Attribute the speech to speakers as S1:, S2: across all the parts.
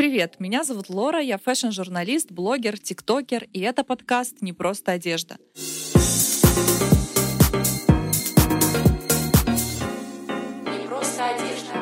S1: Привет, меня зовут Лора, я фэшн-журналист, блогер, тиктокер, и это подкаст «Не просто одежда».
S2: Не просто одежда.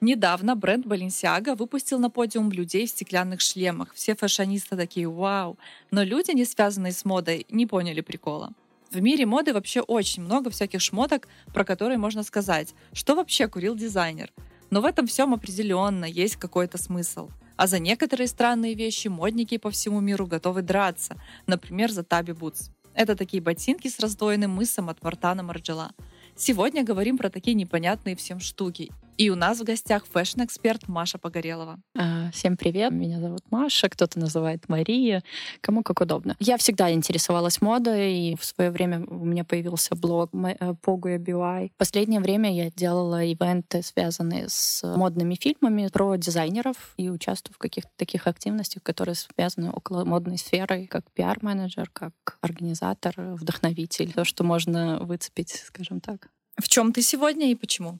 S1: Недавно бренд Balenciaga выпустил на подиум людей в стеклянных шлемах. Все фэшонисты такие «Вау!», но люди, не связанные с модой, не поняли прикола. В мире моды вообще очень много всяких шмоток, про которые можно сказать, что вообще курил дизайнер — но в этом всем определенно есть какой-то смысл. А за некоторые странные вещи модники по всему миру готовы драться, например, за Tabi boots. Это такие ботинки с раздвоенным мысом от Мартина Марджела. Сегодня говорим про такие непонятные всем штуки и у нас в гостях фэшн-эксперт Маша Погорелова.
S3: А, всем привет, меня зовут Маша, кто-то называет Мария, кому как удобно. Я всегда интересовалась модой, и в свое время у меня появился блог Poguya BY. В последнее время я делала ивенты, связанные с модными фильмами про дизайнеров и участвую в каких-то таких активностях, которые связаны около модной сферы, как пиар-менеджер, как организатор, вдохновитель, то, что можно выцепить, скажем так.
S1: В чем ты сегодня и почему?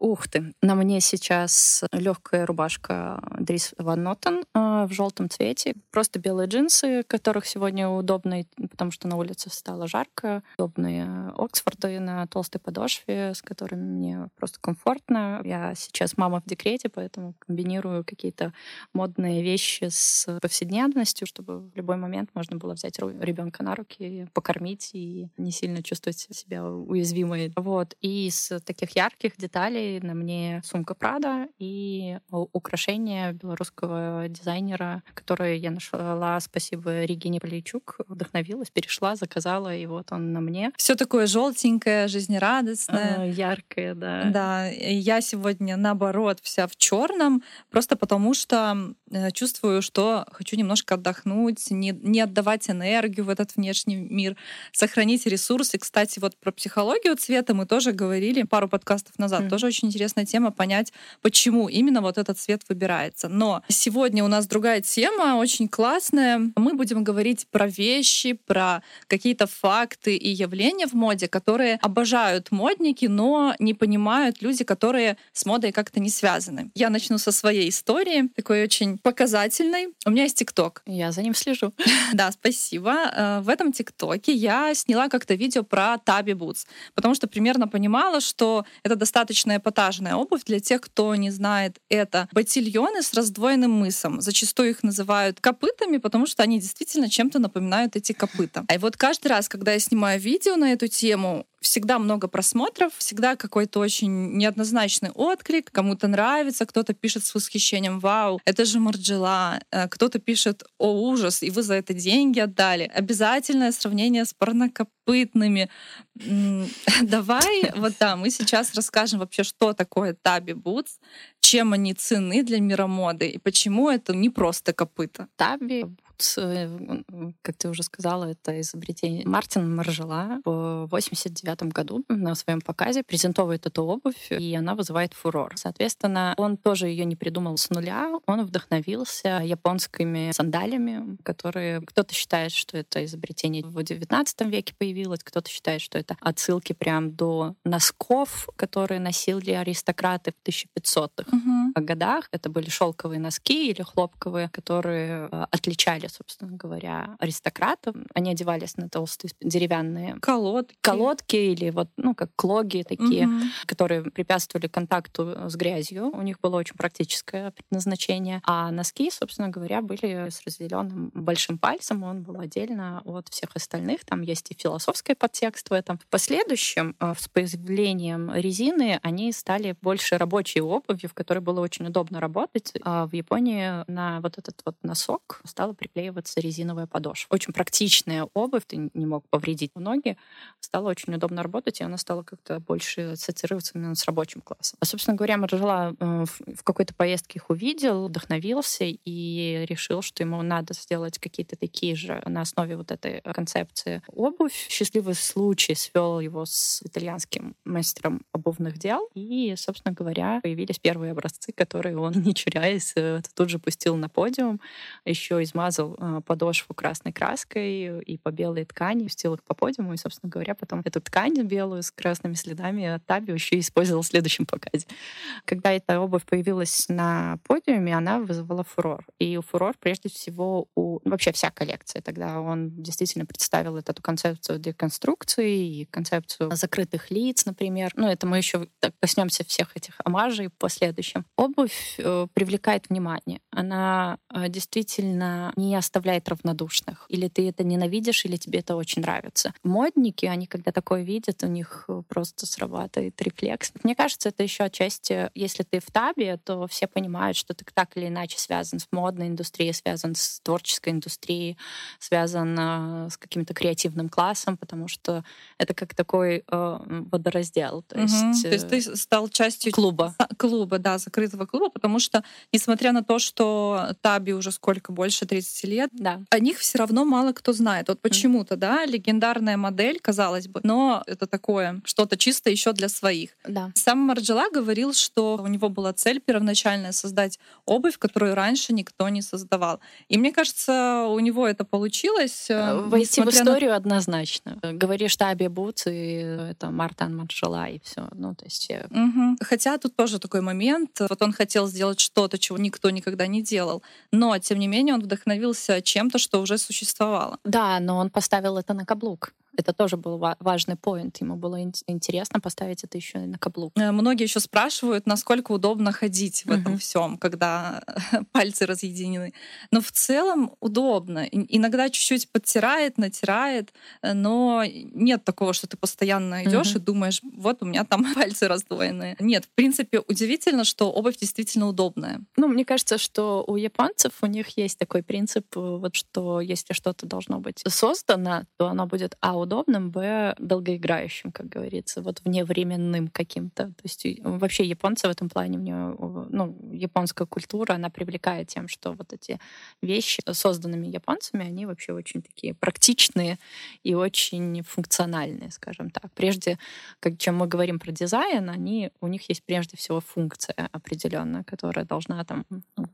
S3: Ух ты! На мне сейчас легкая рубашка Дрис Ван Нотен в желтом цвете. Просто белые джинсы, которых сегодня удобные, потому что на улице стало жарко. Удобные Оксфорды на толстой подошве, с которыми мне просто комфортно. Я сейчас мама в декрете, поэтому комбинирую какие-то модные вещи с повседневностью, чтобы в любой момент можно было взять ребенка на руки, покормить и не сильно чувствовать себя уязвимой. Вот. И из таких ярких деталей на мне сумка Прада и украшение белорусского дизайнера, которое я нашла, спасибо Регине Полейчук, вдохновилась, перешла, заказала, и вот он на мне.
S1: Все такое желтенькое, жизнерадостное.
S3: А, яркое, да.
S1: Да, я сегодня наоборот вся в черном, просто потому что э, чувствую, что хочу немножко отдохнуть, не, не отдавать энергию в этот внешний мир, сохранить ресурсы. Кстати, вот про психологию цвета мы тоже говорили пару подкастов назад. Mm. Тоже очень интересная тема понять, почему именно вот этот цвет выбирается. Но сегодня у нас другая тема, очень классная. Мы будем говорить про вещи, про какие-то факты и явления в моде, которые обожают модники, но не понимают люди, которые с модой как-то не связаны. Я начну со своей истории, такой очень показательной. У меня есть ТикТок.
S3: Я за ним слежу.
S1: Да, спасибо. Э, в этом ТикТоке я сняла как-то видео про Таби Бутс, потому что примерно понимала, что это достаточно эпатажная обувь для тех, кто не знает. Это ботильоны с раздвоенным мысом. Зачастую их называют копытами, потому что они действительно чем-то напоминают эти копыта. И вот каждый раз, когда я снимаю видео на эту тему, всегда много просмотров, всегда какой-то очень неоднозначный отклик. Кому-то нравится, кто-то пишет с восхищением «Вау, это же Марджела», э, кто-то пишет «О, ужас, и вы за это деньги отдали». Обязательное сравнение с парнокопытными. Давай, вот да, мы сейчас расскажем вообще, что такое Таби Бутс, чем они цены для мира моды и почему это не просто копыта.
S3: Таби как ты уже сказала, это изобретение Мартина Маржела в 89 году на своем показе презентовывает эту обувь, и она вызывает фурор. Соответственно, он тоже ее не придумал с нуля, он вдохновился японскими сандалями, которые кто-то считает, что это изобретение в 19 веке появилось, кто-то считает, что это отсылки прям до носков, которые носили аристократы в 1500-х угу. годах. Это были шелковые носки или хлопковые, которые э, были, собственно говоря, аристократы. Они одевались на толстые деревянные
S1: колодки,
S3: колодки или вот, ну, как клоги такие, угу. которые препятствовали контакту с грязью. У них было очень практическое предназначение. А носки, собственно говоря, были с разделенным большим пальцем. Он был отдельно от всех остальных. Там есть и философский подтекст в этом. В последующем, э, с появлением резины, они стали больше рабочей обувью, в которой было очень удобно работать. А в Японии на вот этот вот носок стало приклеиваться резиновая подошва. Очень практичная обувь, ты не мог повредить ноги. Стало очень удобно работать, и она стала как-то больше ассоциироваться именно с рабочим классом. А, собственно говоря, Маржела э, в какой-то поездке их увидел, вдохновился и решил, что ему надо сделать какие-то такие же на основе вот этой концепции обувь. Счастливый случай свел его с итальянским мастером обувных дел. И, собственно говоря, появились первые образцы, которые он, не чуряясь, э, тут же пустил на подиум, еще измазал замазал э, подошву красной краской и по белой ткани, пустил их по подиуму, и, собственно говоря, потом эту ткань белую с красными следами Таби еще использовал в следующем показе. Когда эта обувь появилась на подиуме, она вызывала фурор. И фурор прежде всего у... Вообще вся коллекция. Тогда он действительно представил эту концепцию деконструкции и концепцию закрытых лиц, например. Ну, это мы еще коснемся всех этих омажей в последующем. Обувь э, привлекает внимание. Она э, действительно не оставляет равнодушных. Или ты это ненавидишь, или тебе это очень нравится. Модники, они когда такое видят, у них э, просто срабатывает рефлекс. Мне кажется, это еще отчасти, если ты в табе, то все понимают, что ты так или иначе связан с модной индустрией, связан с творческой индустрией, связан э, с каким-то креативным классом, потому что это как такой э, водораздел.
S1: То, угу. есть, э, то есть ты стал частью
S3: клуба.
S1: Клуба, да, закрытого клуба, потому что, несмотря на то, что Таби уже сколько, больше 30 лет,
S3: да.
S1: о них все равно мало кто знает. Вот почему-то, да, легендарная модель, казалось бы, но это такое, что-то чисто еще для своих.
S3: Да.
S1: Сам Марджела говорил, что у него была цель первоначальная создать обувь, которую раньше никто не создавал. И мне кажется, у него это получилось. Э,
S3: Войти в историю на... однозначно. Говоришь Таби Бутс, и это Мартан Марджела, и все. Ну, то есть...
S1: Угу. Хотя тут тоже такой момент. Вот он хотел сделать что-то, чего никто никогда не делал. Но, тем не менее, он вдохновился чем-то, что уже существовало.
S3: Да, но он поставил это на каблук. Это тоже был важный поинт. Ему было интересно поставить это еще на каблук.
S1: Э, многие еще спрашивают, насколько удобно ходить в uh-huh. этом всем, когда пальцы разъединены. Но в целом удобно. Иногда чуть-чуть подтирает, натирает, э, но нет такого, что ты постоянно идешь uh-huh. и думаешь, вот у меня там пальцы раздвоенные. Нет, в принципе, удивительно, что обувь действительно удобная.
S3: Ну, мне кажется, что у японцев у них есть такой принцип, э, вот что если что-то должно быть создано, то оно будет а удобным, б, долгоиграющим, как говорится, вот вневременным каким-то. То есть вообще японцы в этом плане, мне, ну, японская культура, она привлекает тем, что вот эти вещи, созданными японцами, они вообще очень такие практичные и очень функциональные, скажем так. Прежде, как, чем мы говорим про дизайн, они, у них есть прежде всего функция определенная, которая должна там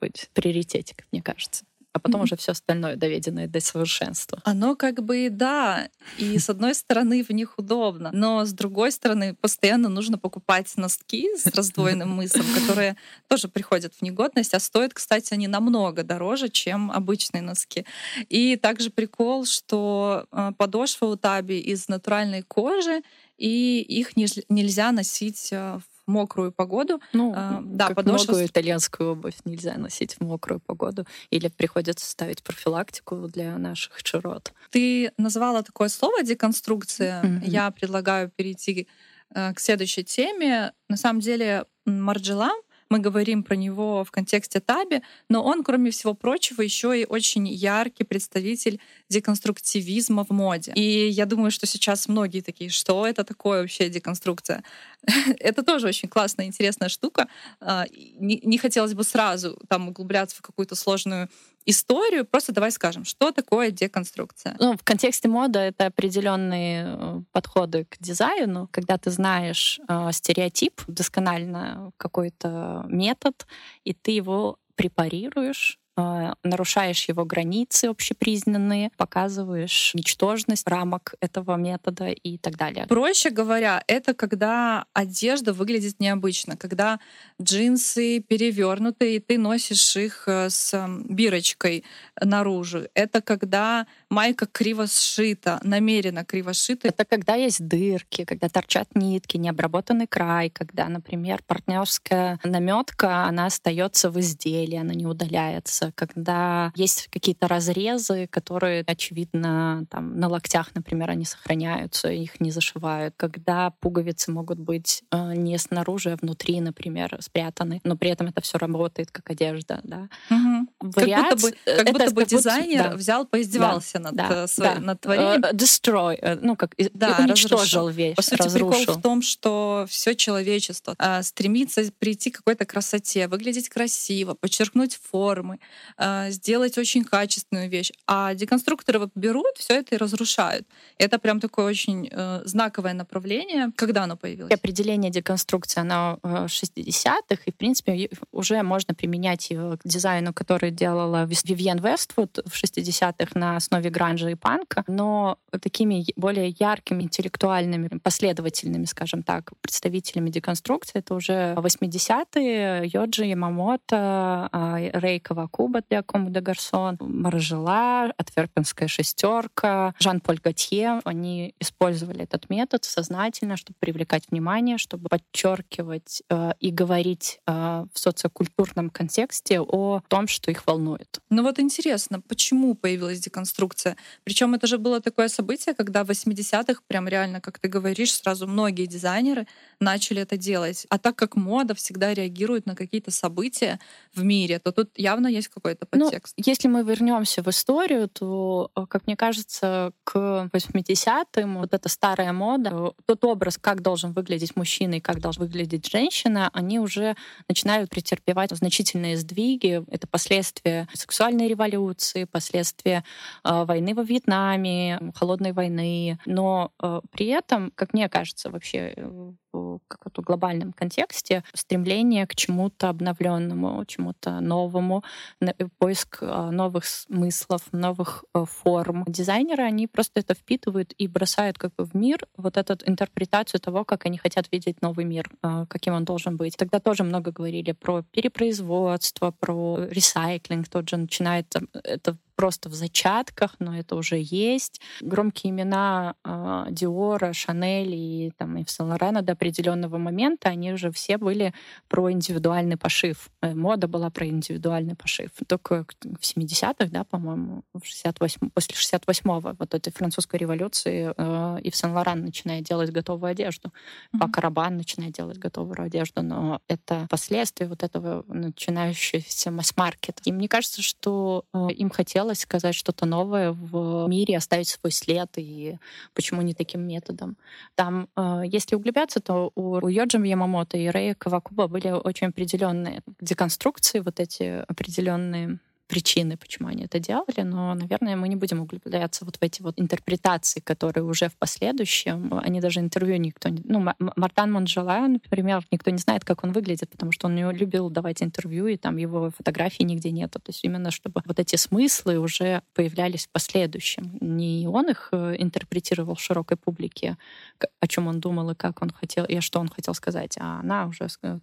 S3: быть в приоритете, как мне кажется а потом mm-hmm. уже все остальное доведенное до совершенства.
S1: Оно как бы да, и с одной стороны в них удобно, но с другой стороны постоянно нужно покупать носки с раздвоенным мысом, которые тоже приходят в негодность, а стоят, кстати, они намного дороже, чем обычные носки. И также прикол, что э, подошва у таби из натуральной кожи, и их нельзя носить в мокрую погоду.
S3: Ну, а, да, как подошва... многую итальянскую обувь нельзя носить в мокрую погоду. Или приходится ставить профилактику для наших широт.
S1: Ты назвала такое слово деконструкция. Mm-hmm. Я предлагаю перейти э, к следующей теме. На самом деле Марджела мы говорим про него в контексте Таби, но он, кроме всего прочего, еще и очень яркий представитель деконструктивизма в моде. И я думаю, что сейчас многие такие, что это такое вообще деконструкция? это тоже очень классная, интересная штука. А, не хотелось бы сразу там углубляться в какую-то сложную историю. Просто давай скажем, что такое деконструкция?
S3: Ну, в контексте моды это определенные э, подходы к дизайну, когда ты знаешь э, стереотип, досконально какой-то метод, и ты его препарируешь нарушаешь его границы общепризнанные, показываешь ничтожность рамок этого метода и так далее.
S1: Проще говоря, это когда одежда выглядит необычно, когда джинсы перевернуты, и ты носишь их э, с бирочкой наружу. Это когда майка криво сшита, намеренно криво сшита.
S3: Это когда есть дырки, когда торчат нитки, необработанный край, когда, например, партнерская наметка, она остается в изделии, она не удаляется когда есть какие-то разрезы, которые, очевидно, там на локтях, например, они сохраняются, их не зашивают, когда пуговицы могут быть э, не снаружи, а внутри, например, спрятаны, но при этом это все работает как одежда, да.
S1: Угу. Вариаци... Как будто бы, как это, будто бы дизайнер да. взял, поиздевался да, над, да, своим, да. над творением. Uh,
S3: destroy, uh, ну как, да, уничтожил вещь,
S1: По сути, разрушил. прикол в том, что все человечество uh, стремится прийти к какой-то красоте, выглядеть красиво, подчеркнуть формы, а, сделать очень качественную вещь. А деконструкторы вот берут все это и разрушают. Это прям такое очень э, знаковое направление. Когда оно появилось?
S3: Определение деконструкции, оно в 60-х, и, в принципе, уже можно применять его к дизайну, который которые делала Вивьен Вествуд в 60-х на основе гранжа и панка, но такими более яркими, интеллектуальными, последовательными, скажем так, представителями деконструкции это уже 80-е, Йоджи, Ямамото, а, Рей Кавакуба для Кому де Гарсон, Маржела, Отверпенская шестерка, Жан-Поль Готье. Они использовали этот метод сознательно, чтобы привлекать внимание, чтобы подчеркивать э, и говорить э, в социокультурном контексте о том, что их волнует.
S1: Ну вот интересно, почему появилась деконструкция? Причем это же было такое событие, когда в 80-х, прям реально, как ты говоришь, сразу многие дизайнеры начали это делать. А так как мода всегда реагирует на какие-то события в мире, то тут явно есть какой-то ну, подтекст.
S3: Ну, если мы вернемся в историю, то, э, как мне кажется, к 80-м вот эта старая мода, тот образ, как должен выглядеть мужчина и как должна выглядеть женщина, они уже начинают претерпевать значительные сдвиги. Это последствия сексуальной революции, последствия э, войны во Вьетнаме, холодной войны. Но э, при этом, как мне кажется, вообще э, в каком-то глобальном контексте стремление к чему-то обновленному, чему-то новому, э, поиск э, новых смыслов, новых э, форм. Дизайнеры, они просто это впитывают и бросают как бы в мир вот эту интерпретацию того, как они хотят видеть новый мир, каким он должен быть. Тогда тоже много говорили про перепроизводство, про ресайклинг, тот же начинает это просто в зачатках, но это уже есть. Громкие имена э, Диора, Шанель и там и Лорена до определенного момента, они уже все были про индивидуальный пошив. Э, мода была про индивидуальный пошив. Только в 70-х, да, по-моему, в 68 после 68-го вот этой французской революции э, и в Сен Лоран начинает делать готовую одежду. Mm-hmm. Пак Рабан начинает делать готовую одежду, но это последствия вот этого начинающегося масс-маркета. И мне кажется, что э, им хотелось хотелось сказать что-то новое в мире, оставить свой след, и почему не таким методом. Там, э, если углубляться, то у, у Ямамото и Рэя Кавакуба были очень определенные деконструкции, вот эти определенные причины, почему они это делали, но, наверное, мы не будем углубляться вот в эти вот интерпретации, которые уже в последующем, они даже интервью никто не... Ну, Мартан Монжела, например, никто не знает, как он выглядит, потому что он не любил давать интервью, и там его фотографий нигде нету. То есть именно чтобы вот эти смыслы уже появлялись в последующем. Не он их э, интерпретировал широкой публике, о чем он думал и как он хотел, и что он хотел сказать, а она уже э,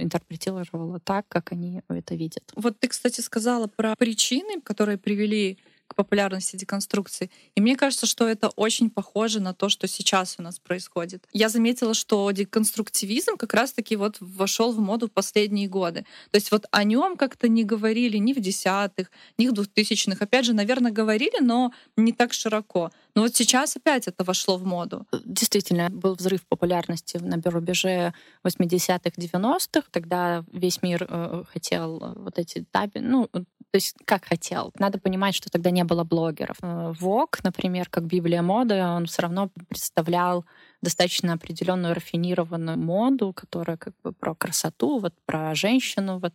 S3: интерпретировала так, как они это видят.
S1: Вот ты, кстати, сказала про причины, которые привели к популярности деконструкции. И мне кажется, что это очень похоже на то, что сейчас у нас происходит. Я заметила, что деконструктивизм как раз-таки вот вошел в моду в последние годы. То есть вот о нем как-то не говорили ни в десятых, ни в двухтысячных. Опять же, наверное, говорили, но не так широко. Но вот сейчас опять это вошло в моду.
S3: Действительно, был взрыв популярности на рубеже 80-х, 90-х. Тогда весь мир э, хотел вот эти таби, ну, то есть как хотел. Надо понимать, что тогда не было блогеров. Вок, э, например, как Библия моды, он все равно представлял достаточно определенную рафинированную моду, которая как бы про красоту, вот про женщину, вот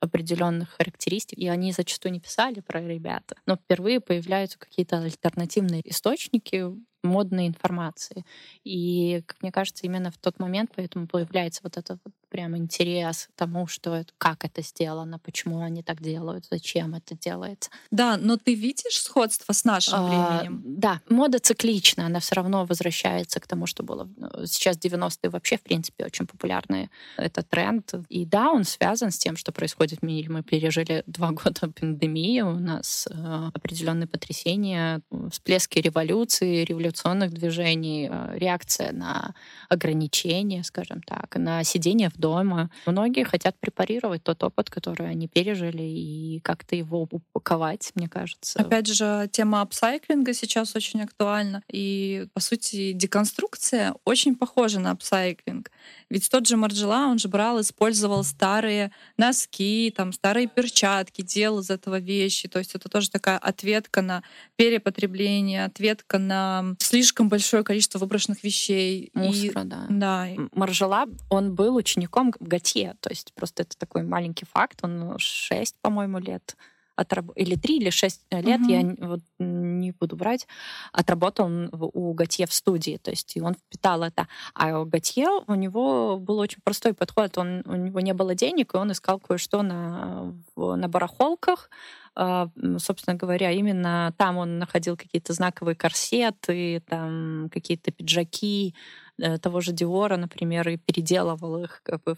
S3: определенных характеристик, и они зачастую не писали про ребята. Но впервые появляются какие-то альтернативные источники модной информации. И, как мне кажется, именно в тот момент поэтому появляется вот этот вот прям интерес тому, что как это сделано, почему они так делают, зачем это делается.
S1: Да, но ты видишь сходство с нашим а, временем?
S3: Да, мода циклична, она все равно возвращается к тому, что было. Ну, сейчас 90-е вообще, в принципе, очень популярный этот тренд. И да, он связан с тем, что происходит в мире. Мы пережили два года пандемии, у нас э, определенные потрясения, всплески революции, революционных движений, э, реакция на ограничения, скажем так, на сидение в дома. Многие хотят препарировать тот опыт, который они пережили, и как-то его упаковать, мне кажется.
S1: Опять же, тема апсайклинга сейчас очень актуальна. И, по сути, деконструкция очень похожа на апсайклинг. Ведь тот же Марджела, он же брал, использовал старые носки, там, старые перчатки, делал из этого вещи. То есть это тоже такая ответка на перепотребление, ответка на слишком большое количество выброшенных вещей.
S3: Мусора, и, да.
S1: да.
S3: Маржела, он был учеником Готье, то есть просто это такой маленький факт, он 6, по-моему, лет отраб... или три или шесть лет,
S1: Мгм.
S3: я вот не буду брать, отработал у Готье в студии, то есть и он впитал это. А у Готье у него был очень простой подход, он, у него не было денег, и он искал кое-что на, на барахолках, собственно говоря, именно там он находил какие-то знаковые корсеты, там какие-то пиджаки э, того же Диора, например, и переделывал их, как бы,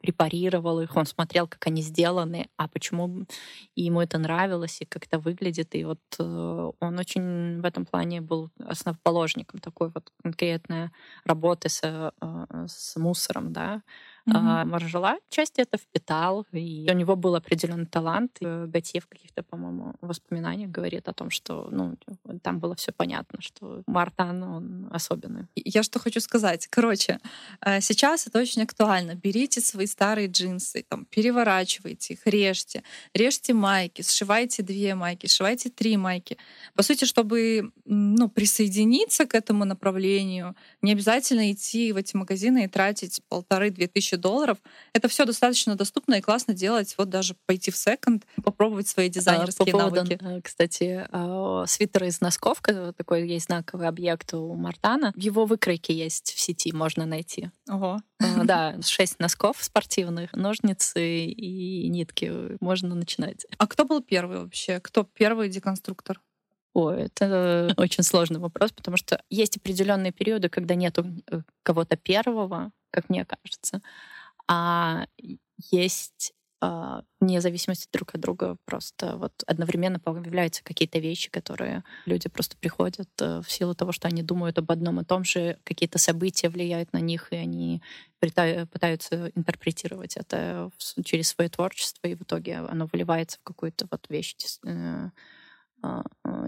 S3: препарировал их, он смотрел, как они сделаны, а почему ему это нравилось, и как это выглядит. И вот э, он очень в этом плане был основоположником такой вот конкретной работы с, э, с мусором, да. А Маржела часть это впитал, и у него был определенный талант. И Готье в каких-то, по-моему, воспоминаниях говорит о том, что ну, там было все понятно, что Мартан, он особенный.
S1: Я что хочу сказать. Короче, э, сейчас это очень актуально. Берите свои старые джинсы, там, переворачивайте их, режьте. Режьте майки, сшивайте две майки, сшивайте три майки. По сути, чтобы ну, присоединиться к этому направлению, не обязательно идти в эти магазины и тратить полторы-две тысячи долларов. Это все достаточно доступно и классно делать. Вот даже пойти в секонд, попробовать свои
S3: А,
S1: дизайнерские
S3: По поводу,
S1: навыки.
S3: э, кстати, э, свитера из носков, ко- такой есть знаковый объект у Мартана. Его выкройке есть в сети, можно найти.
S1: Ого.
S3: Э, Да, шесть носков спортивных, ножницы и нитки. Можно начинать.
S1: А кто был первый вообще? Кто первый деконструктор?
S3: Ой, это очень сложный вопрос, потому что есть определенные периоды, когда нету э, кого-то первого, как мне кажется, а есть а, вне зависимости друг от друга просто вот одновременно появляются какие-то вещи, которые люди просто приходят э, в силу того, что они думают об одном и том же, какие-то события влияют на них, и они пытаются интерпретировать это через свое творчество, и в итоге оно выливается в какую-то вот вещь э,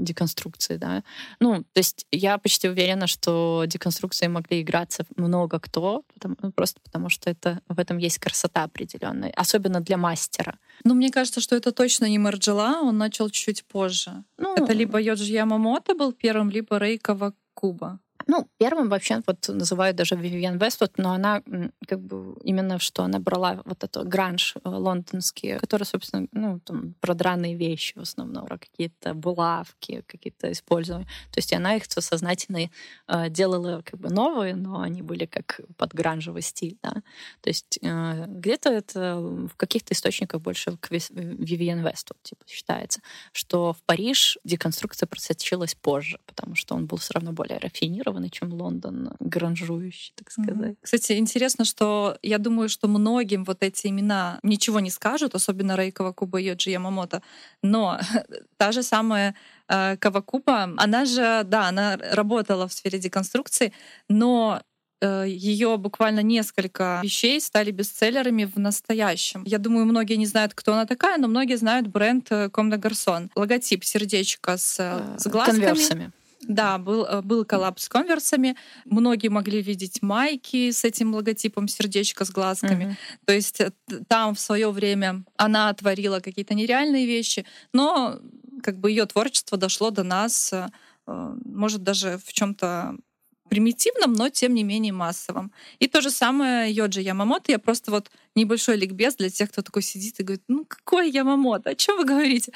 S3: деконструкции, да. Ну, то есть я почти уверена, что деконструкции могли играться много кто, потому- ну, просто потому что это, в этом есть красота определенная, особенно для мастера.
S1: Ну, мне кажется, что это точно не Марджела, он начал чуть позже.
S3: Ну,
S1: Это либо Йоджи Ямамото был первым, либо Рейкова Куба.
S3: Ну, первым вообще вот называют даже Вивиан Вествуд, но она как бы именно что она брала вот это гранж э, лондонский, который, собственно, ну, там, про драные вещи в основном, про какие-то булавки, какие-то использования. То есть она их сознательно э, делала как бы новые, но они были как под гранжевый стиль, да. То есть э, где-то это в каких-то источниках больше к Вивиан Вествуд, типа, считается, что в Париж деконструкция просочилась позже, потому что он был все равно более рафинированный, чем Лондон, гранжующий, так сказать.
S1: Кстати, интересно, что я думаю, что многим вот эти имена ничего не скажут, особенно Рейкова Куба и Йоджи Ямамото. Но та же самая э, Кавакуба, она же, да, она работала в сфере деконструкции, но ее буквально несколько вещей стали бестселлерами в настоящем. Я думаю, многие не знают, кто она такая, но многие знают бренд Comme des Garçons. Логотип сердечко с, с глазками.
S3: Конверсами.
S1: Да, был, э, был коллапс с конверсами. Многие могли видеть майки с этим логотипом сердечко с глазками.
S3: Мгм.
S1: То есть э, там в свое время она творила какие-то нереальные вещи, но как бы ее творчество дошло до нас, э, э, может даже в чем-то примитивном, но тем не менее массовом. И то же самое Йоджи Ямамото. Я просто вот небольшой ликбез для тех, кто такой сидит и говорит, ну какой Ямамото, о чем вы говорите?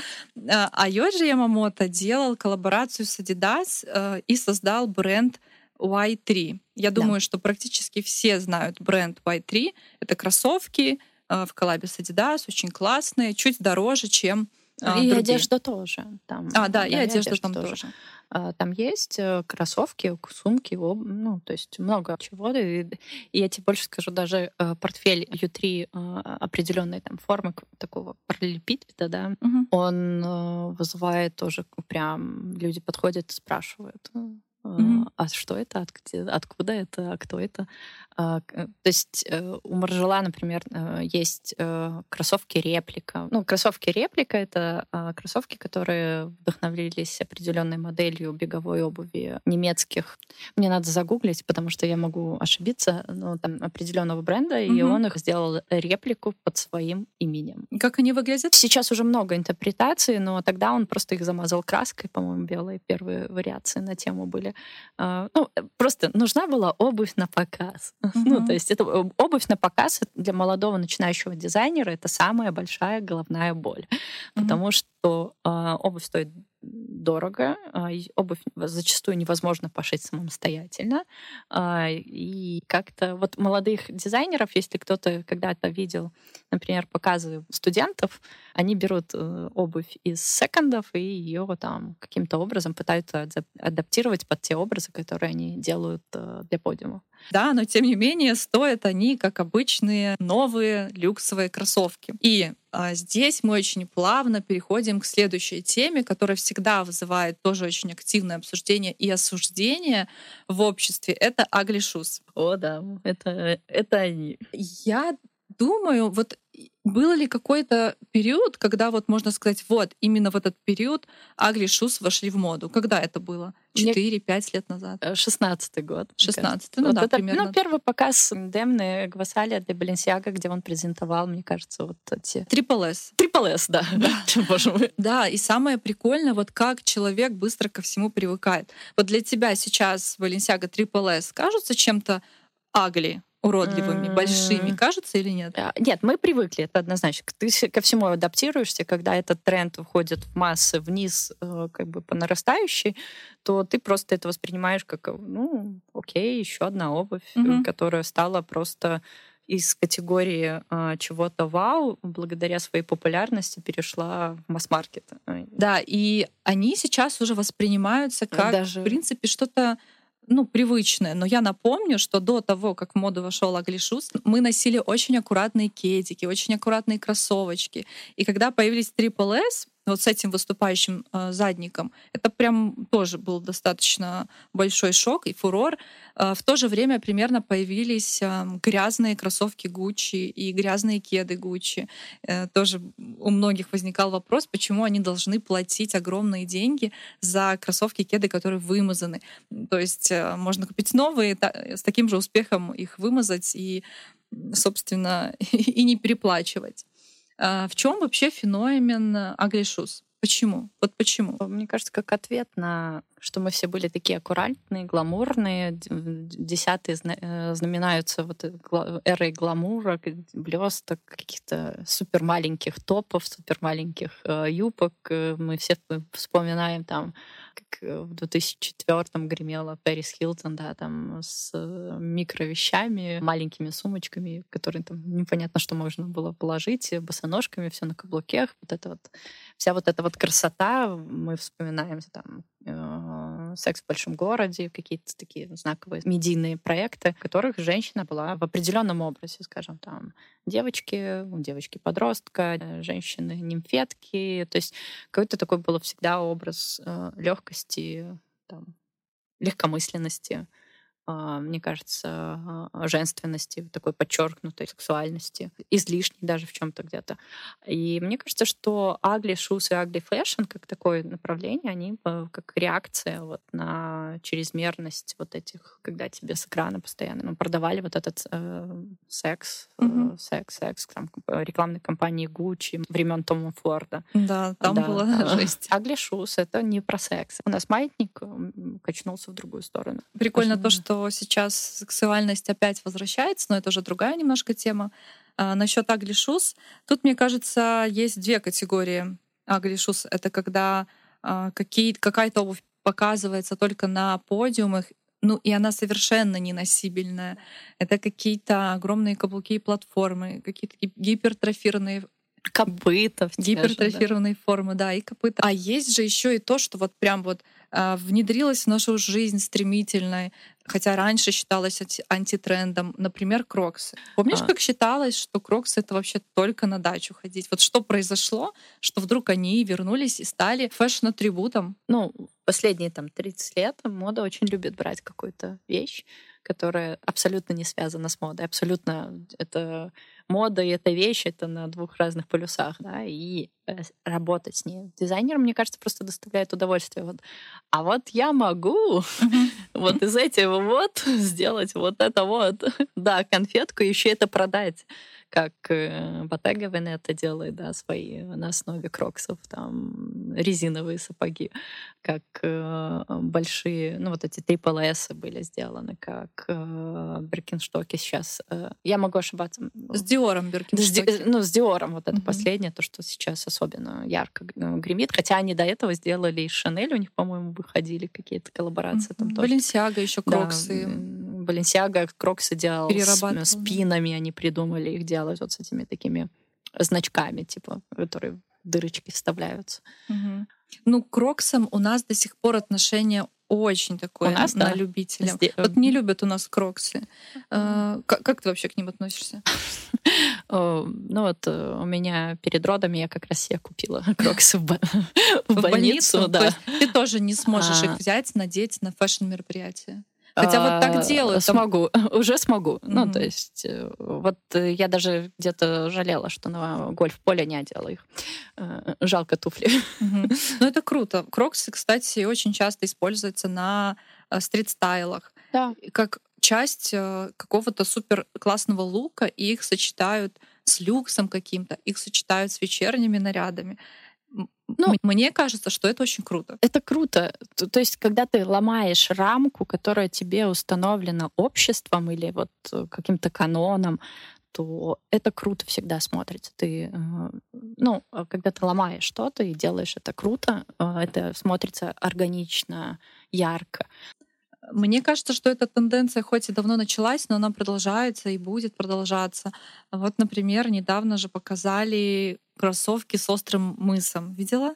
S1: А а Йоджи Ямамото делал коллаборацию с Adidas э, и создал бренд Y3. Я
S3: Да.
S1: думаю, что практически все знают бренд Y3. Это кроссовки э, в коллабе с Adidas, очень классные, чуть дороже, чем э,
S3: И
S1: другие.
S3: одежда тоже. Там,
S1: А, да, и одежда там тоже.
S3: А, Там есть э, кроссовки, сумки, об- ну, то есть много чего. И, и я тебе больше скажу, даже э, портфель U3 э, определенной там формы, такого параллелепипеда, да,
S1: Мгм.
S3: он э, вызывает тоже прям... Люди подходят и спрашивают, э,
S1: Мгм.
S3: а что это, откуда это, а кто это? А, к- То есть э, у Маржела, например, э, есть э, кроссовки реплика. Ну, кроссовки реплика — это а, кроссовки, которые вдохновились определенной моделью беговой обуви немецких. Мне надо загуглить, потому что я могу ошибиться, но там определенного бренда, и
S1: Мгм.
S3: он их сделал реплику под своим именем.
S1: Как они выглядят?
S3: Сейчас уже много интерпретаций, но тогда он просто их замазал краской, по-моему, белые первые вариации на тему были. А, Ну, э, просто нужна была обувь на показ. Ну, то есть это э, обувь на показ для молодого начинающего дизайнера это самая большая головная боль, потому что э, обувь стоит дорого, а, обувь зачастую невозможно пошить самостоятельно. А, и как-то вот молодых дизайнеров, если кто-то когда-то видел, например, показы студентов, они берут э, обувь из секондов и ее там каким-то образом пытаются адаптировать под те образы, которые они делают э, для подиума.
S1: Да, но тем не менее стоят они как обычные новые люксовые кроссовки. И а здесь мы очень плавно переходим к следующей теме, которая всегда вызывает тоже очень активное обсуждение и осуждение в обществе. Это shoes.
S3: О, да, это, это они.
S1: Я думаю, вот был ли какой-то период, когда вот можно сказать, вот именно в этот период Агли Шус вошли в моду? Когда это было? Четыре-пять лет назад?
S3: Э, шестнадцатый год.
S1: Шестнадцатый, ну вот да,
S3: это,
S1: примерно.
S3: Ну, первый показ Демны Гвасаля для Баленсиага, где он презентовал, мне кажется, вот эти...
S1: Трипл С.
S3: Трипл С, да.
S1: Боже мой. Да, и самое прикольное, вот как человек быстро ко всему привыкает. Вот для тебя сейчас Баленсиага Трипл С кажутся чем-то агли? Уродливыми, большими, кажется или нет?
S3: Нет, мы привыкли, это однозначно. Ты ко всему адаптируешься, когда этот тренд уходит в массы вниз, э, как бы по нарастающей, то ты просто это воспринимаешь как, ну, окей, еще одна обувь, угу. которая стала просто из категории э, чего-то вау, благодаря своей популярности перешла в масс-маркет.
S1: Да, и они сейчас уже воспринимаются как, Даже... в принципе, что-то ну, привычное. Но я напомню, что до того, как в моду вошел аглишус, мы носили очень аккуратные кедики, очень аккуратные кроссовочки. И когда появились Triple S, вот с этим выступающим э, задником. Это прям тоже был достаточно большой шок и фурор. Э, в то же время примерно появились э, грязные кроссовки Гуччи и грязные кеды Гуччи. Э, тоже у многих возникал вопрос, почему они должны платить огромные деньги за кроссовки кеды, которые вымазаны. То есть э, можно купить новые, та, с таким же успехом их вымазать и, собственно, и не переплачивать. А, в чем вообще феномен аглишус? Почему? Вот почему?
S3: Мне кажется, как ответ на что мы все были такие аккуратные, гламурные. Десятые э, знаменаются вот эрой гламура, блесток, каких-то супер маленьких топов, супер маленьких э, юбок. Э, мы все вспоминаем там как в 2004-м гремела Пэрис Хилтон, да, там с микровещами, маленькими сумочками, которые там непонятно, что можно было положить, босоножками, все на каблуках. Вот это вот, вся вот эта вот красота, мы вспоминаем там э, секс в большом городе, какие-то такие знаковые медийные проекты, в которых женщина была в определенном образе, скажем, там девочки, девочки-подростка, э, женщины-нимфетки. То есть какой-то такой был всегда образ э, легкости, там, легкомысленности. А, мне кажется, а, женственности, такой подчеркнутой сексуальности, излишней даже в чем-то где-то. И мне кажется, что ugly shoes и ugly fashion как такое направление, они как реакция вот на чрезмерность вот этих, когда тебе с экрана постоянно ну, продавали вот этот э, секс, mm-hmm. э, секс, секс, там, рекламной кампании Gucci времен Тома Форда.
S1: Да, там да. была жесть.
S3: Ugly shoes — это не про секс. У нас маятник качнулся в другую сторону.
S1: Прикольно то, что что сейчас сексуальность опять возвращается, но это уже другая немножко тема. А, насчет аглишус, тут, мне кажется, есть две категории аглишус. Это когда а, какие, какая-то обувь показывается только на подиумах, ну и она совершенно неносибельная. Это какие-то огромные каблуки и платформы, какие-то гипертрофированные
S3: копыта,
S1: гипертрофированные да. формы, да, и копыта. А есть же еще и то, что вот прям вот э, внедрилось в нашу жизнь стремительно, хотя раньше считалось антитрендом, например, кроксы. Помнишь, а. как считалось, что кроксы это вообще только на дачу ходить? Вот что произошло, что вдруг они вернулись и стали фэшн-атрибутом?
S3: Ну, последние там 30 лет мода очень любит брать какую-то вещь, которая абсолютно не связана с модой. Абсолютно это мода и эта вещь, это на двух разных полюсах, да, и э, работать с ней. Дизайнер, мне кажется, просто доставляет удовольствие. Вот. А вот я могу вот из этого вот сделать вот это вот, да, конфетку, еще это продать как э, Bottega Veneta делает, да, свои на основе кроксов, там, резиновые сапоги, как э, большие, ну, вот эти S были сделаны, как э, Биркинштоки сейчас. Э, я могу ошибаться.
S1: С Диором
S3: С
S1: Биркинштоки.
S3: Ди- ну, с Диором вот это
S1: Мгм.
S3: последнее, то, что сейчас особенно ярко э, гремит. Хотя они до этого сделали и Шанель, у них, по-моему, выходили какие-то коллаборации там тоже.
S1: Баленсиага еще
S3: Да,
S1: кроксы.
S3: м, Баленсиага кроксы делал с,
S1: Перерабатывал,
S3: с пинами, они придумали их делать вот с этими такими значками, типа, которые в дырочки вставляются.
S1: Мгм. Ну, к кроксам у нас до сих пор отношение очень такое
S3: У нас,
S1: на
S3: да.
S1: любителя.
S3: Сде-
S1: Вот не любят у нас кроксы. А, Как, как ты вообще к ним относишься?
S3: О, Ну вот э, у меня перед родами я как раз себе купила кроксы в, бо- в
S1: В
S3: больницу, да.
S1: ты тоже не сможешь
S3: А.
S1: их взять, надеть на фэшн-мероприятие. Хотя вот так
S3: А,
S1: делают, там-
S3: Смогу, уже смогу. Ну, то есть, э, вот э, я даже где-то жалела, что на гольф-поле не одела их. Э, Жалко туфли.
S1: Мгм. Ну, это круто. Кроксы, кстати, очень часто используются на стрит-стайлах.
S3: Да.
S1: Как часть какого-то супер классного лука, и их сочетают с люксом каким-то, их сочетают с вечерними нарядами.
S3: Ну,
S1: мне кажется, что это очень круто.
S3: Это круто. То, то есть, когда ты ломаешь рамку, которая тебе установлена обществом или вот э, каким-то каноном, то это круто всегда смотрится. Ты, э, ну, э, когда ты ломаешь что-то и делаешь это круто, э, это смотрится органично, ярко.
S1: Мне кажется, что эта тенденция хоть и давно началась, но она продолжается и будет продолжаться. Вот, например, недавно же показали кроссовки с острым мысом. Видела?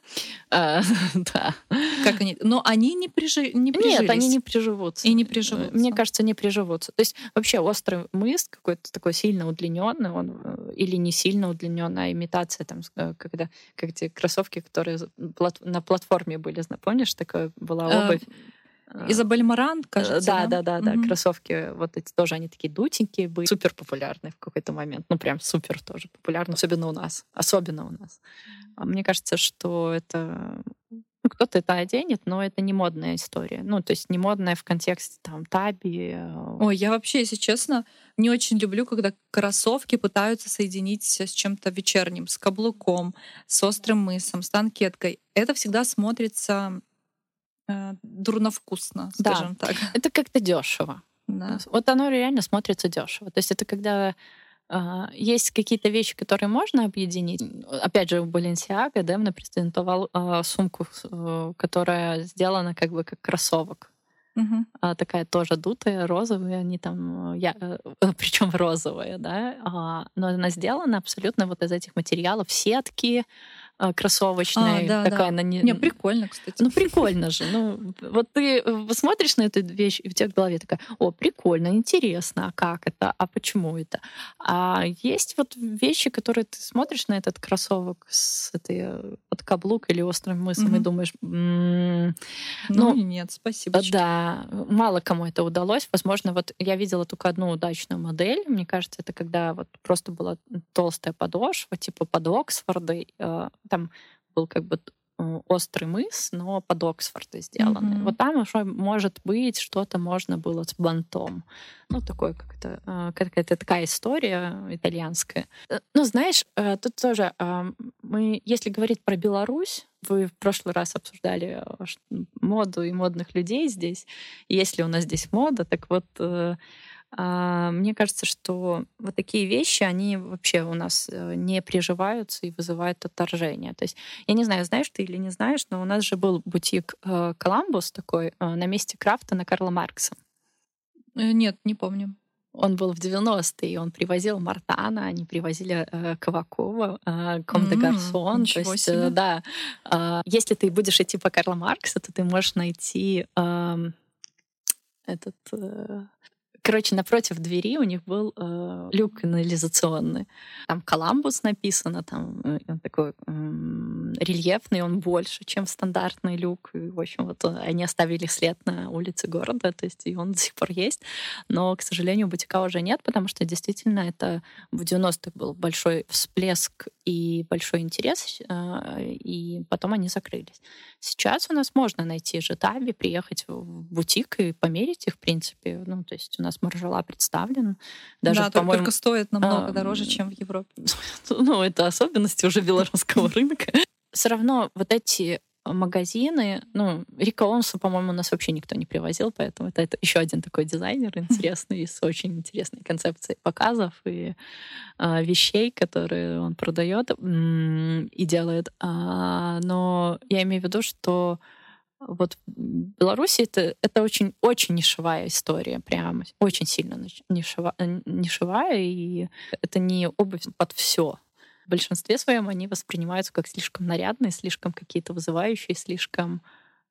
S3: Э, Да.
S1: Как они? Но они не, прижи... не прижились.
S3: Нет, они не приживутся.
S1: И не приживутся.
S3: Мне кажется, не приживутся. То есть вообще острый мыс какой-то такой сильно удлиненный, он э, или не сильно удлиненный, а имитация там, э, когда как те кроссовки, которые на платформе были, помнишь, такая была
S1: Э,
S3: обувь. Э,
S1: Изабель Маран,
S3: э,
S1: кажется.
S3: Да, да, да, да.
S1: Мгм.
S3: Кроссовки вот эти тоже, они такие дутенькие были, супер популярные в какой-то момент. Ну, прям супер тоже популярны, особенно у нас. Особенно у нас. А Мне кажется, что это... Ну, кто-то это оденет, но это не модная история. Ну, то есть не модная в контексте там таби. э,
S1: Ой, я вообще, если честно, не очень люблю, когда кроссовки пытаются соединить с чем-то вечерним, с каблуком, с острым мысом, с танкеткой. Это всегда смотрится э, дурновкусно,
S3: Да.
S1: скажем так.
S3: Это как-то дешево.
S1: Да.
S3: Вот оно реально смотрится дешево. То есть это когда а, есть какие-то вещи, которые можно объединить. Опять же, у Balenciaga Демна презентовал а, сумку, э, которая сделана как бы как кроссовок.
S1: Мгм.
S3: А, такая тоже дутая, розовая, они там, э, я, причем розовая, да, а, но она сделана абсолютно вот из этих материалов, сетки а, кроссовочные,
S1: А, да,
S3: такая
S1: да.
S3: она не,
S1: Не, прикольно, кстати.
S3: ну, прикольно же. Ну, вот ты э, смотришь на эту вещь, и у тебя в голове такая, о, прикольно, интересно, а как это, а почему это? А есть вот вещи, которые ты смотришь на этот кроссовок с этой э, под каблук или острым мысом и думаешь, «М,
S1: ну,
S3: ну,
S1: нет, спасибо.
S3: да, мало кому это удалось. Возможно, вот я видела только одну удачную модель. Мне кажется, это когда вот просто была толстая подошва, типа под Оксфорды. Там был как бы э, острый мыс, но под Оксфорды сделанный.
S1: Мгм.
S3: Вот там уже, может быть, что-то можно было с бантом. Ну, такой как-то, э, какая-то такая история итальянская. Э, Ну, знаешь, э, тут тоже э, мы, если говорить про Беларусь, вы в прошлый раз обсуждали моду и модных людей здесь. И Есть ли у нас здесь мода? Так вот, а, мне кажется, что вот такие вещи, они вообще у нас э, не приживаются и вызывают отторжение. То есть, я не знаю, знаешь ты или не знаешь, но у нас же был бутик э, Коламбус такой э, на месте Крафта на Карла Маркса.
S1: Нет, не помню.
S3: Он был в 90-е, и он привозил Мартана, они привозили э, Кавакова, э, Ком де Гарсон. То есть,
S1: себе.
S3: да, э, если ты будешь идти по Карла Маркса, то ты можешь найти эм, этот... э, Короче, напротив двери у них был э, люк канализационный. Там Коламбус написано, там э, он такой м, рельефный, он больше, чем стандартный люк. И, в общем, вот они оставили след на улице города, то есть и он до сих пор есть. Но, к сожалению, бутика уже нет, потому что действительно это в 90-х был большой всплеск и большой интерес, а, и потом они закрылись. Сейчас у нас можно найти жетаби, приехать в бутик и померить их, в принципе. Ну, то есть у нас маржела представлен.
S1: Даже, да, только стоит намного а, дороже, чем в Европе.
S3: Ну, это особенности уже белорусского рынка. Все равно вот эти магазины, ну, Рика Омса, по-моему, у нас вообще никто не привозил, поэтому это, это еще один такой дизайнер интересный, с очень интересной концепцией показов и э, вещей, которые он продает и делает. А, но я имею в виду, что вот в Беларуси это, это очень, очень нишевая история, прямо очень сильно нишевая, нишевая, и это не обувь под все в большинстве своем они воспринимаются как слишком нарядные, слишком какие-то вызывающие, слишком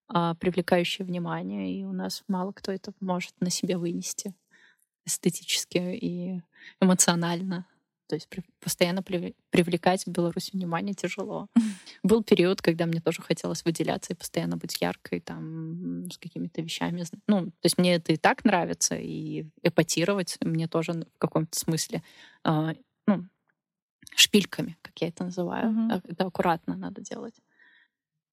S3: а, привлекающие внимание. И у нас мало кто это может на себе вынести эстетически и эмоционально. То есть постоянно привлекать в Беларуси внимание тяжело. Был период, когда мне тоже хотелось выделяться и постоянно быть яркой, там, с какими-то вещами. Ну, то есть мне это и так нравится, и эпатировать мне тоже в каком-то смысле а, ну, шпильками, как я это называю. Угу. Это аккуратно надо делать.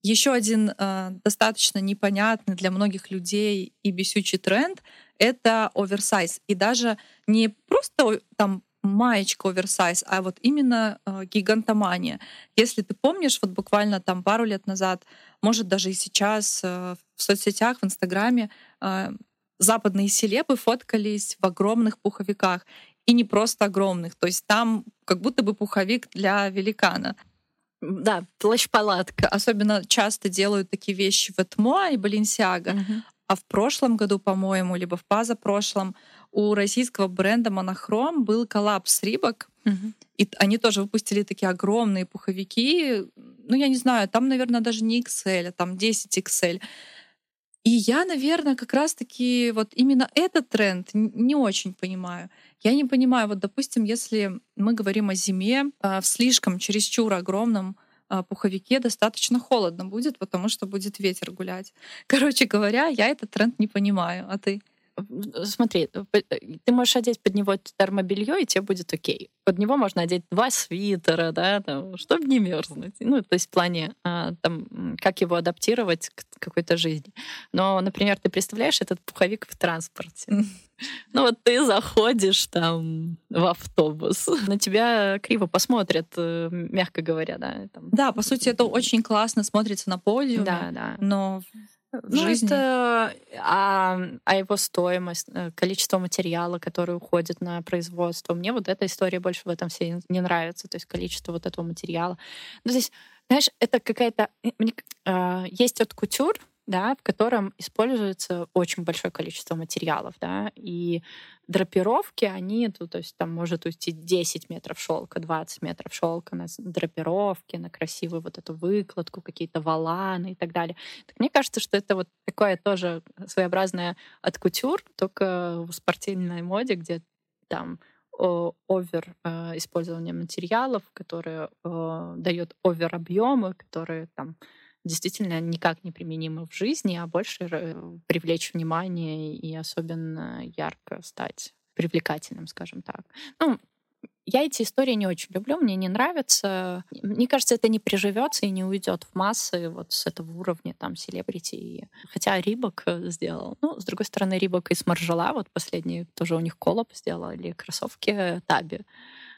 S1: Еще один э, достаточно непонятный для многих людей и бесючий тренд — это оверсайз. И даже не просто там маечка оверсайз, а вот именно э, гигантомания. Если ты помнишь, вот буквально там пару лет назад, может даже и сейчас э, в соцсетях, в Инстаграме э, западные селебы фоткались в огромных пуховиках и не просто огромных. То есть там как будто бы пуховик для великана.
S3: Да, плащ-палатка.
S1: Особенно часто делают такие вещи в Этмо и Баленсиага. Uh-huh. А в прошлом году, по-моему, либо в позапрошлом, у российского бренда Монохром был коллапс Рибок. Uh-huh. И они тоже выпустили такие огромные пуховики. Ну, я не знаю, там, наверное, даже не XL, а там 10 XL. И я, наверное, как раз-таки вот именно этот тренд не очень понимаю. Я не понимаю, вот, допустим, если мы говорим о зиме, а, в слишком чересчур огромном а, пуховике достаточно холодно будет, потому что будет ветер гулять. Короче говоря, я этот тренд не понимаю. А ты?
S3: Смотри, э, ты можешь одеть под него термобелье, и тебе будет окей. Под него можно одеть два свитера, да, там, чтобы не мерзнуть. Ну, то есть в плане, а, там, как его адаптировать к какой-то жизни. Но, например, ты представляешь этот пуховик в транспорте. Ну вот ты заходишь там в автобус, на тебя криво посмотрят, э, мягко говоря, да. Там.
S1: Да, по сути, это очень классно смотрится на подиуме.
S3: Да, да.
S1: Но
S3: ну, жизни. это а, а его стоимость, э, количество материала, который уходит на производство. Мне вот эта история больше в этом все не нравится, то есть количество вот этого материала. Ну, здесь, знаешь, это какая-то... Э, есть от кутюр, да, в котором используется очень большое количество материалов, да, и драпировки, они, то, то есть там может уйти 10 метров шелка, 20 метров шелка на драпировки, на красивую вот эту выкладку, какие-то валаны и так далее. Так мне кажется, что это вот такое тоже своеобразное от кутюр, только в спортивной моде, где там овер э, использование материалов, которые э, дают овер объемы, которые там действительно никак не применимы в жизни, а больше э, привлечь внимание и особенно ярко стать привлекательным, скажем так. Ну, я эти истории не очень люблю, мне не нравится. Мне кажется, это не приживется и не уйдет в массы вот с этого уровня там селебрити. Хотя Рибок э, сделал. Ну, с другой стороны, Рибок и Смаржела, вот последний тоже у них колоп сделали, кроссовки Таби.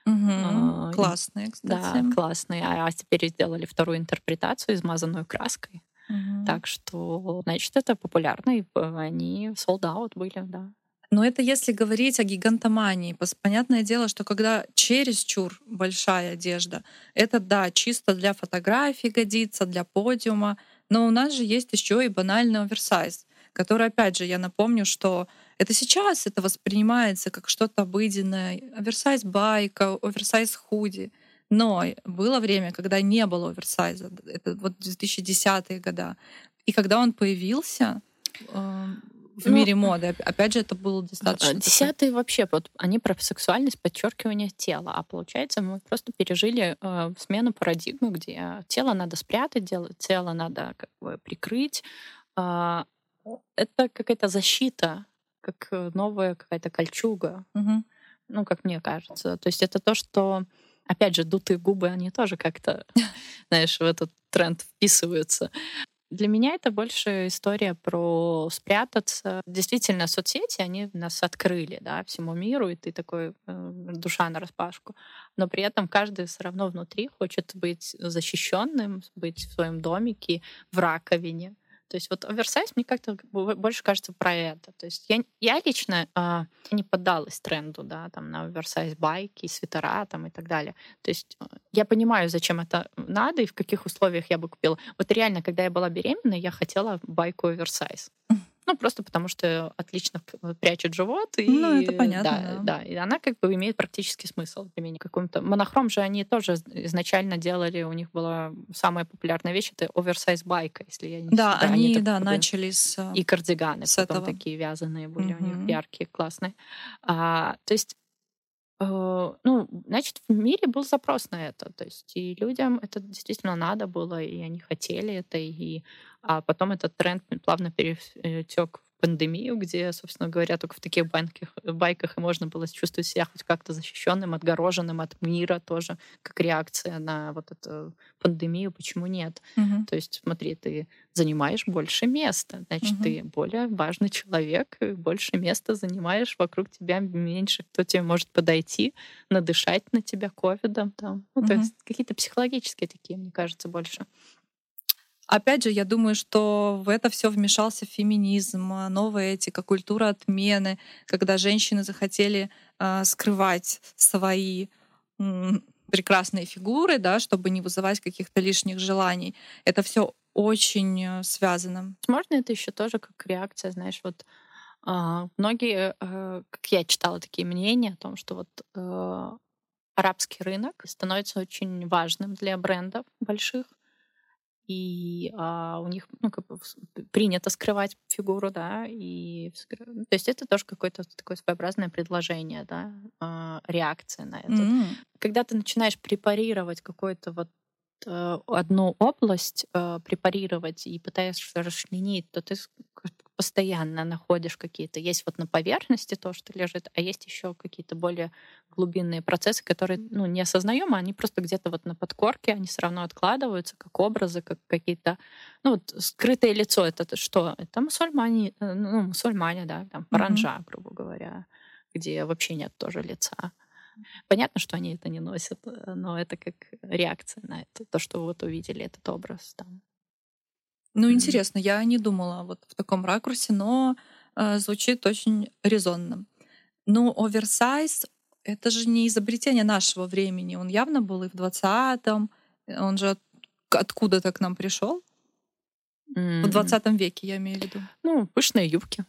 S1: Угу. А, классные, кстати.
S3: Да, классные. А, а теперь сделали вторую интерпретацию, измазанную краской. Угу. Так что, значит, это популярно, и они sold out были, да.
S1: Но это если говорить о гигантомании. Понятное дело, что когда чересчур большая одежда, это да, чисто для фотографий годится, для подиума. Но у нас же есть еще и банальный оверсайз, который, опять же, я напомню, что это сейчас это воспринимается как что-то обыденное. Оверсайз байка, оверсайз худи. Но было время, когда не было оверсайза. Это вот 2010-е годы. И когда он появился, эм, в ну, мире моды. Опять же, это было достаточно...
S3: Десятые такой... вообще, вот они про сексуальность, подчеркивание тела. А получается, мы просто пережили э, смену парадигмы, где тело надо спрятать, делать, тело надо как бы прикрыть. Э, это какая-то защита, как новая какая-то кольчуга.
S1: Угу.
S3: Ну, как мне кажется. То есть это то, что опять же, дутые губы, они тоже как-то, знаешь, в этот тренд вписываются. Для меня это больше история про спрятаться. Действительно, соцсети, они нас открыли, да, всему миру, и ты такой э, душа на распашку. Но при этом каждый все равно внутри хочет быть защищенным, быть в своем домике, в раковине. То есть вот оверсайз мне как-то больше кажется про это. То есть я, я лично э, не поддалась тренду, да, там на оверсайз байки, свитера там и так далее. То есть э, я понимаю, зачем это надо и в каких условиях я бы купила. Вот реально, когда я была беременна, я хотела байку оверсайз. Ну, просто потому что отлично прячет живот. И,
S1: ну, это понятно.
S3: Да, да. да, и она как бы имеет практический смысл для меня. Каком-то монохром же они тоже изначально делали, у них была самая популярная вещь, это оверсайз байка, если я не
S1: Да, да они, они да, начали с
S3: И кардиганы
S1: с
S3: потом
S1: этого.
S3: такие вязаные были mm-hmm. у них, яркие, классные. А, то есть э, ну, значит, в мире был запрос на это. То есть и людям это действительно надо было, и они хотели это, и а потом этот тренд плавно перетек в пандемию, где, собственно говоря, только в таких банках, байках и можно было чувствовать себя хоть как-то защищенным, отгороженным от мира тоже, как реакция на вот эту пандемию. Почему нет?
S1: Угу.
S3: То есть, смотри, ты занимаешь больше места, значит, угу. ты более важный человек, больше места занимаешь, вокруг тебя меньше кто тебе может подойти, надышать на тебя ковидом. Там. Ну, угу. То есть какие-то психологические такие, мне кажется, больше
S1: Опять же, я думаю, что в это все вмешался феминизм, а, новая этика, культура отмены, когда женщины захотели э, скрывать свои э, прекрасные фигуры, да, чтобы не вызывать каких-то лишних желаний. Это все очень э, связано.
S3: Возможно, это еще тоже как реакция, знаешь, вот э, многие, э, как я читала такие мнения о том, что вот э, арабский рынок становится очень важным для брендов больших и а, у них ну, как бы принято скрывать фигуру, да, и то есть это тоже какое-то такое своеобразное предложение, да, а, реакция на это.
S1: Mm-hmm.
S3: Когда ты начинаешь препарировать какой-то вот э, одну область э, препарировать и пытаешься расчленить, то ты постоянно находишь какие-то. Есть вот на поверхности то, что лежит, а есть еще какие-то более глубинные процессы, которые ну, не осознаем, а они просто где-то вот на подкорке, они все равно откладываются как образы, как какие-то... Ну, вот скрытое лицо — это что? Это мусульмане, э, ну, мусульмане, да, там, паранжа, mm-hmm. грубо говоря, где вообще нет тоже лица. Понятно, что они это не носят, э, но это как реакция на это, то, что вы вот увидели этот образ там.
S1: Ну, интересно, я не думала вот в таком ракурсе, но э, звучит очень резонно. Ну, оверсайз — это же не изобретение нашего времени. Он явно был и в 20-м. Он же откуда-то к нам пришел. Mm-hmm. В 20 веке, я имею в виду.
S3: Ну, пышные юбки.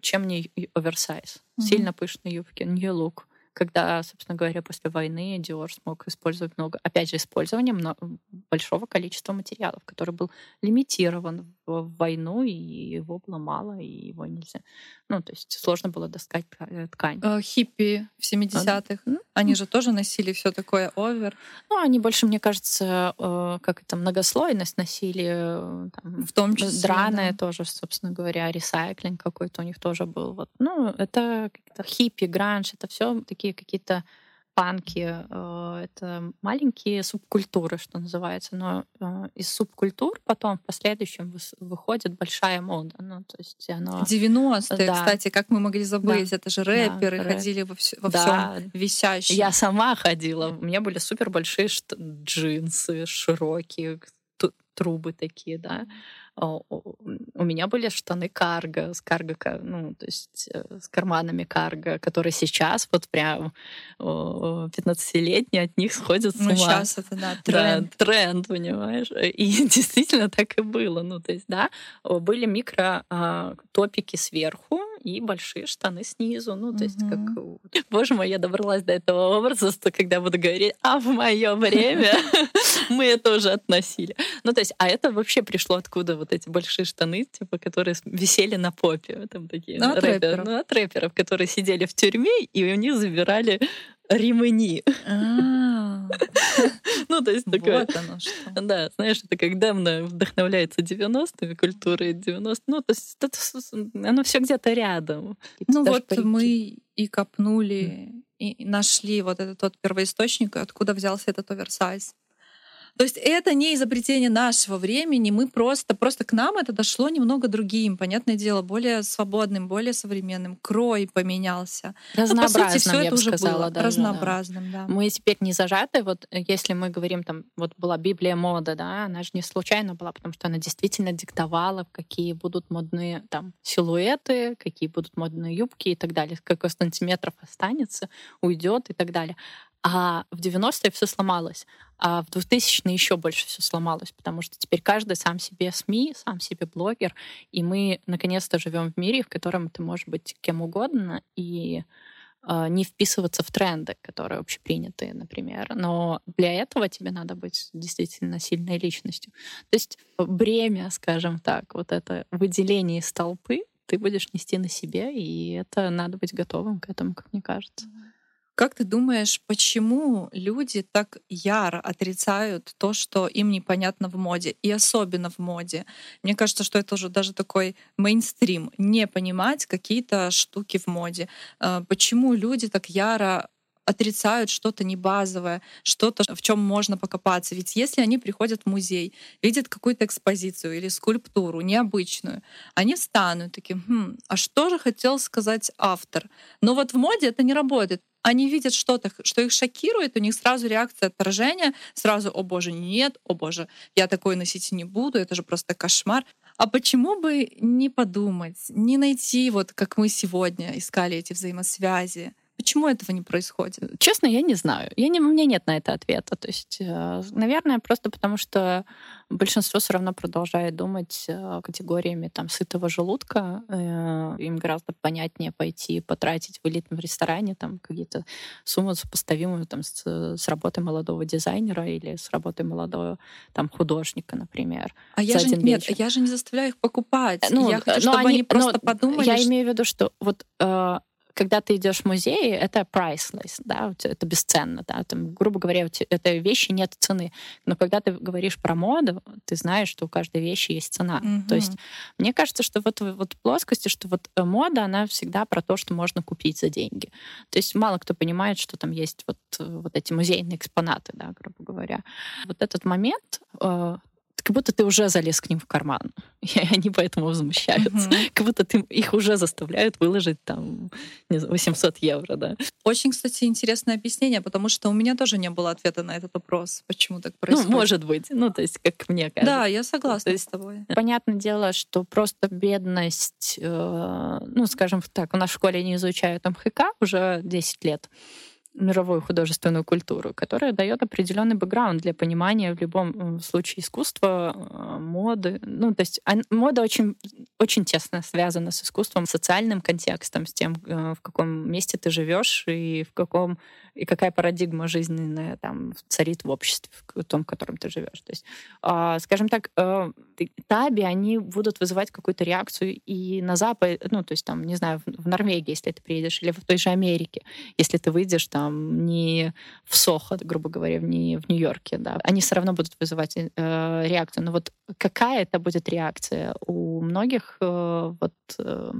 S3: Чем не оверсайз? Mm-hmm. Сильно пышные юбки, new look когда, собственно говоря, после войны Dior смог использовать много, опять же, использование много, большого количества материалов, который был лимитирован в войну, и его было мало, и его нельзя. Ну, то есть сложно было достать э, ткань.
S1: Э, хиппи в 70-х, а, они же тоже носили все такое овер.
S3: Ну, они больше, мне кажется, э, как это, многослойность носили. Там,
S1: в том числе,
S3: Драные да. тоже, собственно говоря, ресайклинг какой-то у них тоже был. Вот. Ну, это хиппи, гранж, это все такие какие-то панки, э, это маленькие субкультуры, что называется, но э, из субкультур потом в последующем выходит большая мода. Ну, то есть оно...
S1: 90-е, да. кстати, как мы могли забыть, да. это же рэперы да, ходили во, вс- во да. всем висящем.
S3: Я сама ходила, у меня были супер большие джинсы, широкие, трубы такие, да. У меня были штаны карго, с карго, ну, то есть э, с карманами карго, которые сейчас вот прям 15-летние от них сходят с ну, ума. Ну,
S1: сейчас это, да, тренд.
S3: Да, тренд, понимаешь? И действительно так и было. Ну, то есть, да, были микро а, топики сверху, и большие штаны снизу. Ну, то есть, как... Боже мой, я добралась до этого образа, что когда буду говорить, а в мое время мы это уже относили. Ну, то есть, а это вообще пришло откуда вот эти большие штаны, типа, которые висели на попе. Там такие
S1: ну, от рэперов.
S3: Ну, от рэперов, которые сидели в тюрьме, и у них забирали ремни.
S1: А.
S3: Ну, то есть такое...
S1: Вот оно что.
S3: Да, знаешь, это как давно вдохновляется 90-ми культурой 90 Ну, то есть это, оно все где-то рядом.
S1: Ну вот мы и копнули, и нашли вот этот тот первоисточник, откуда взялся этот оверсайз. То есть это не изобретение нашего времени, мы просто, просто к нам это дошло немного другим, понятное дело, более свободным, более современным. Крой поменялся.
S3: Разнообразным,
S1: ну, по сути, все
S3: я
S1: это
S3: бы
S1: уже
S3: сказала,
S1: было
S3: даже,
S1: разнообразным, да.
S3: Мы теперь не зажаты, вот э, если мы говорим, там, вот была Библия мода, да, она же не случайно была, потому что она действительно диктовала, какие будут модные там силуэты, какие будут модные юбки и так далее, сколько сантиметров останется, уйдет и так далее. А в 90-е все сломалось. А в 2000-е еще больше все сломалось, потому что теперь каждый сам себе СМИ, сам себе блогер, и мы наконец-то живем в мире, в котором ты можешь быть кем угодно и э, не вписываться в тренды, которые общепринятые, например. Но для этого тебе надо быть действительно сильной личностью. То есть бремя, скажем так, вот это выделение из толпы ты будешь нести на себе, и это надо быть готовым к этому, как мне кажется.
S1: Как ты думаешь, почему люди так яро отрицают то, что им непонятно в моде, и особенно в моде? Мне кажется, что это уже даже такой мейнстрим, не понимать какие-то штуки в моде. А, почему люди так яро отрицают что-то небазовое, что-то, в чем можно покопаться. Ведь если они приходят в музей, видят какую-то экспозицию или скульптуру необычную, они встанут такие, хм, а что же хотел сказать автор? Но вот в моде это не работает они видят что-то, что их шокирует, у них сразу реакция отторжения, сразу «О боже, нет, о боже, я такое носить не буду, это же просто кошмар». А почему бы не подумать, не найти, вот как мы сегодня искали эти взаимосвязи, Почему этого не происходит?
S3: Честно, я не знаю. Я не, у меня нет на это ответа. То есть, э, наверное, просто потому что большинство все равно продолжает думать э, категориями там сытого желудка. Э, им гораздо понятнее пойти потратить в элитном ресторане там какие-то суммы сопоставимые там с, с работой молодого дизайнера или с работой молодого там художника, например.
S1: А я же нет, я же не заставляю их покупать. Ну, я хочу, чтобы они, они просто ну, подумали.
S3: Я что... имею в виду, что вот когда ты идешь в музей, это priceless, да, это бесценно, да, там, грубо говоря, этой вещи нет цены. Но когда ты говоришь про моду, ты знаешь, что у каждой вещи есть цена. Mm-hmm. То есть мне кажется, что вот вот плоскости, что вот э, мода, она всегда про то, что можно купить за деньги. То есть мало кто понимает, что там есть вот, э, вот эти музейные экспонаты, да, грубо говоря. Вот этот момент э, как будто ты уже залез к ним в карман, и они поэтому возмущаются. Mm-hmm. Как будто ты, их уже заставляют выложить там не знаю, 800 евро, да.
S1: Очень, кстати, интересное объяснение, потому что у меня тоже не было ответа на этот вопрос, почему так происходит.
S3: Ну, может быть, ну, то есть, как мне кажется.
S1: Да, я согласна есть, с тобой.
S3: Понятное дело, что просто бедность, э, ну, скажем так, у нас в школе не изучают МХК уже 10 лет, мировую художественную культуру, которая дает определенный бэкграунд для понимания в любом случае искусства, э, моды. Ну, то есть мода очень, очень тесно связана с искусством, социальным контекстом, с тем, э, в каком месте ты живешь и в каком и какая парадигма жизненная там царит в обществе, в том, в котором ты живешь. То есть, э, скажем так, э, таби, они будут вызывать какую-то реакцию и на Запад, ну, то есть там, не знаю, в Норвегии, если ты приедешь, или в той же Америке, если ты выйдешь там не в Сохо, грубо говоря, не в Нью-Йорке, да, они все равно будут вызывать э, реакцию. Но вот какая это будет реакция? У многих э, вот э,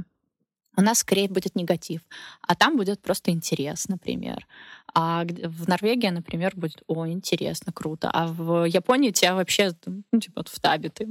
S3: у нас скорее будет негатив, а там будет просто интерес, например. А в Норвегии, например, будет, о, интересно, круто. А в Японии тебя вообще, ну, типа, в табе ты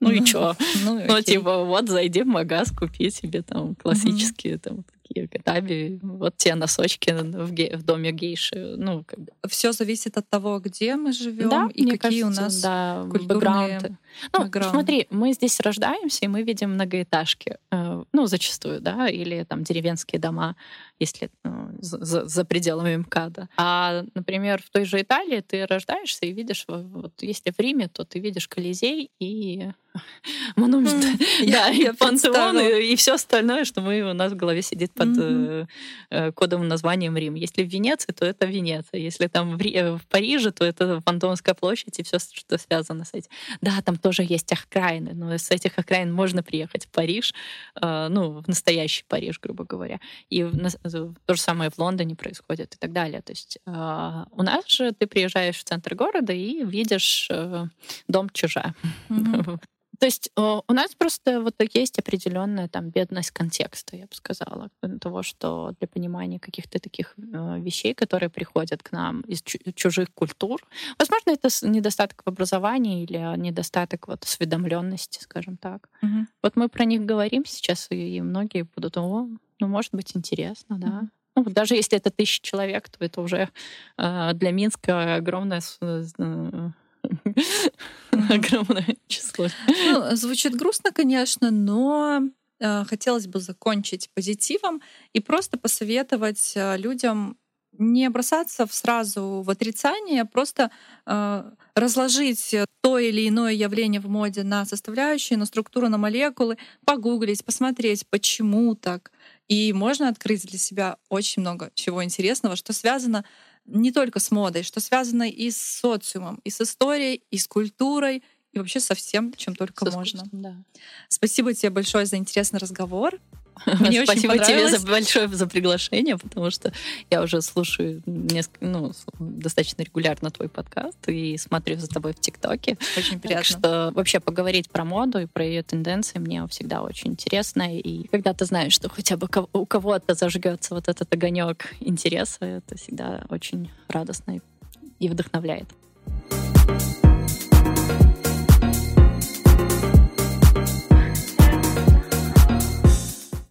S3: ну и чё? Ну, ну типа, вот зайди в магаз, купи себе там классические там такие катаби, вот те носочки в, ге- в доме гейши. Ну, как бы.
S1: Все зависит от того, где мы живем да, и какие кажется, у нас да, бэкграунды.
S3: Ну, бэкграунд. смотри, мы здесь рождаемся, и мы видим многоэтажки, э, ну, зачастую, да, или там деревенские дома, если ну, за, за пределами МКАДа. А, например, в той же Италии ты рождаешься и видишь, вот если в Риме, то ты видишь Колизей и монумент, да, и
S1: представила.
S3: и, все остальное, что мы, у нас в голове сидит под э, э, кодовым названием Рим. Если в Венеции, то это Венеция. Если там в, э, Париже, то это Фантомская площадь и все, что связано с этим. Да, там тоже есть окраины, но с этих окраин можно приехать в Париж, ну, в настоящий Париж, грубо говоря. И то же самое в Лондоне происходит и так далее. То есть э, у нас же ты приезжаешь в центр города и видишь э, дом чужа.
S1: Мгм.
S3: То есть э, у нас просто вот есть определенная там бедность контекста, я бы сказала, того, что для понимания каких-то таких э, вещей, которые приходят к нам из чу- чужих культур, возможно, это недостаток в образовании или недостаток вот осведомленности, скажем так.
S1: Мгм.
S3: Вот мы про них говорим сейчас, и многие будут, о, ну, может быть, интересно, да. Ну, даже если это тысяча человек, то это уже э, для Минска огромное с- э, огромное число.
S1: Ну, звучит грустно, конечно, но э, хотелось бы закончить позитивом и просто посоветовать э, людям не бросаться сразу в отрицание, а просто э, разложить э, то или иное явление в моде на составляющие, на структуру, на молекулы, погуглить, посмотреть, почему так. И можно открыть для себя очень много чего интересного, что связано не только с модой, что связано и с социумом, и с историей, и с культурой, и вообще со всем, чем только
S3: С
S1: можно.
S3: да.
S1: Спасибо тебе большое за интересный разговор. Мне
S3: Спасибо тебе за большое за приглашение, потому что я уже слушаю несколько, ну, достаточно регулярно твой подкаст и смотрю за тобой в ТикТоке.
S1: Очень
S3: Так
S1: приятно.
S3: что вообще поговорить про моду и про ее тенденции мне всегда очень интересно. И когда ты знаешь, что хотя бы у кого-то зажгется вот этот огонек интереса, это всегда очень радостно и вдохновляет.